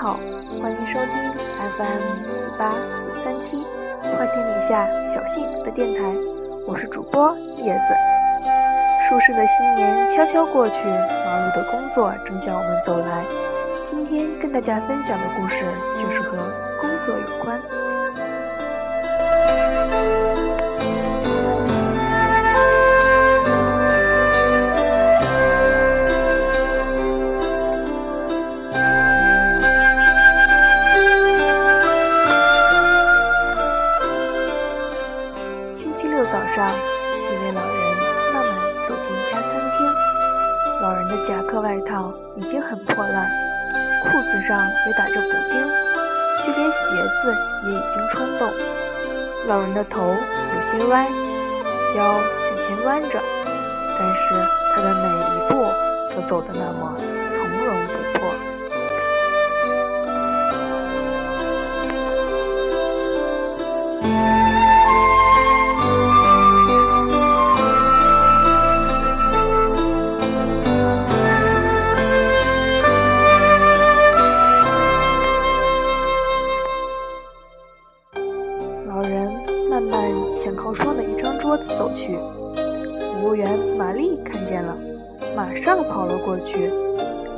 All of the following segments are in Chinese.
好，欢迎收听 FM 四八四三七，欢天底下小幸福的电台，我是主播叶子。舒适的新年悄悄过去，忙碌的工作正向我们走来。今天跟大家分享的故事就是和工作有关。克外套已经很破烂，裤子上也打着补丁，就连鞋子也已经穿洞。老人的头有些歪，腰向前弯着，但是他的每一步都走得那么从容不迫。走去，服务员玛丽看见了，马上跑了过去。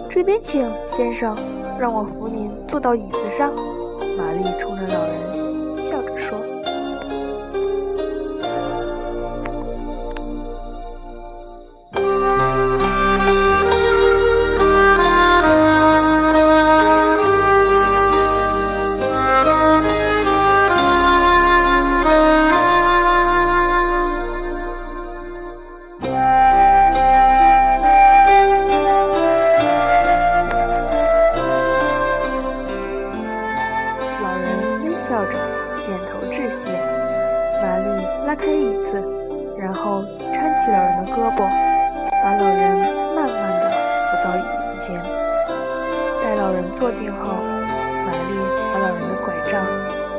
这边请，先生，让我扶您坐到椅子上。玛丽冲着老人坐定后，玛丽把老人的拐杖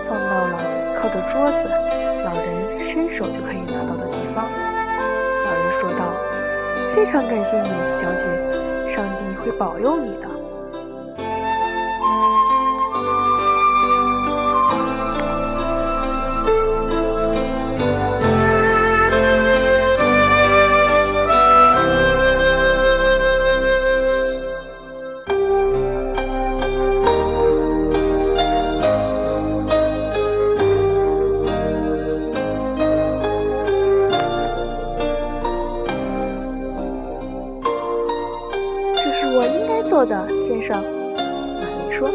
放到了靠着桌子，老人伸手就可以拿到的地方。老人说道：“非常感谢你，小姐，上帝会保佑你的。”我应该做的，先生，玛丽说：“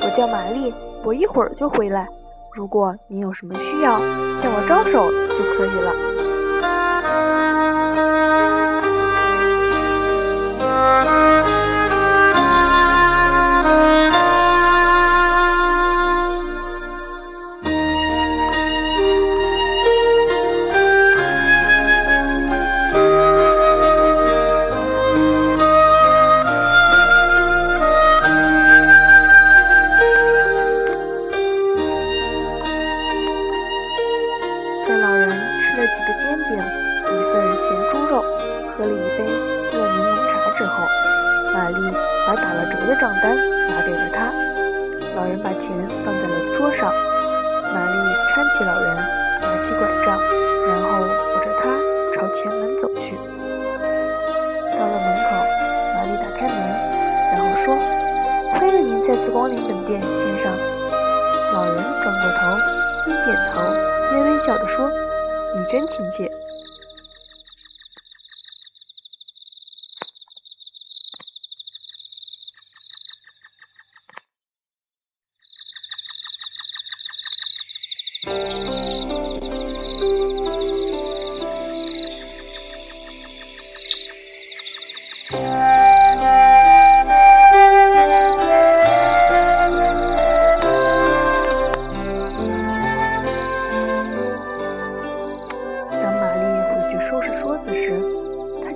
我叫玛丽，我一会儿就回来。如果您有什么需要，向我招手就可以了。”喝了一杯热柠檬茶之后，玛丽把打了折的账单拿给了他，老人把钱放在了桌上。玛丽搀起老人，拿起拐杖，然后扶着他朝前门走去。到了门口，玛丽打开门，然后说：“欢迎您再次光临本店，先生。”老人转过头，边点头边微笑着说：“你真亲切。”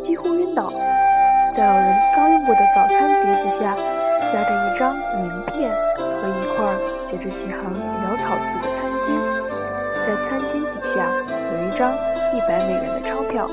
几乎晕倒在老人刚用过的早餐碟子下，压着一张名片和一块写着几行潦草字的餐巾。在餐巾底下有一张一百美元的钞票。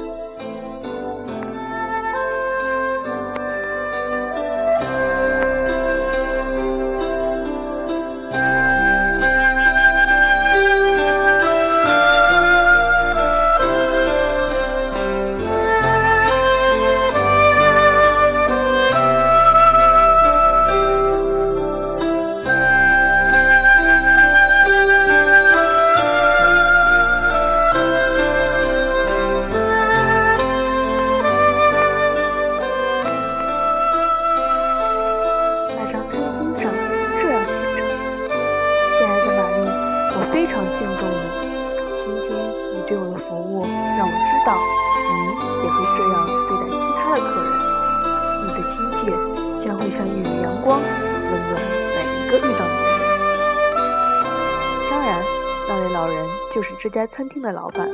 就是这家餐厅的老板。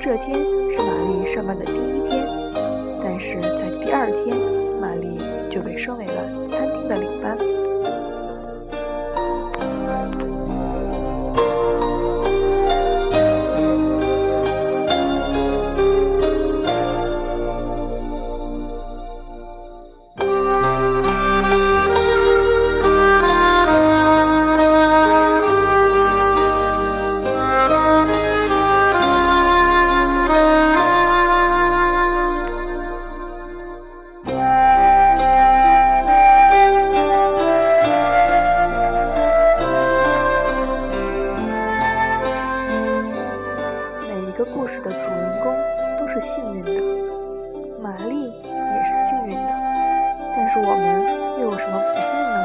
这天是玛丽上班的第一天，但是在第二天，玛丽就被升为了餐厅的领班。是幸运的，玛丽也是幸运的，但是我们又有什么不幸呢？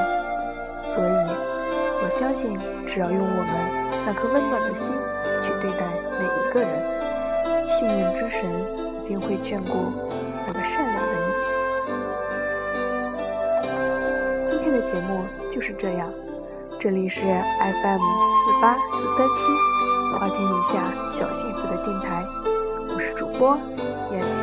所以，我相信，只要用我们那颗温暖的心去对待每一个人，幸运之神一定会眷顾那个善良的你。今天的节目就是这样，这里是 FM 四八四三七。花田底下小幸福的电台，主播燕子。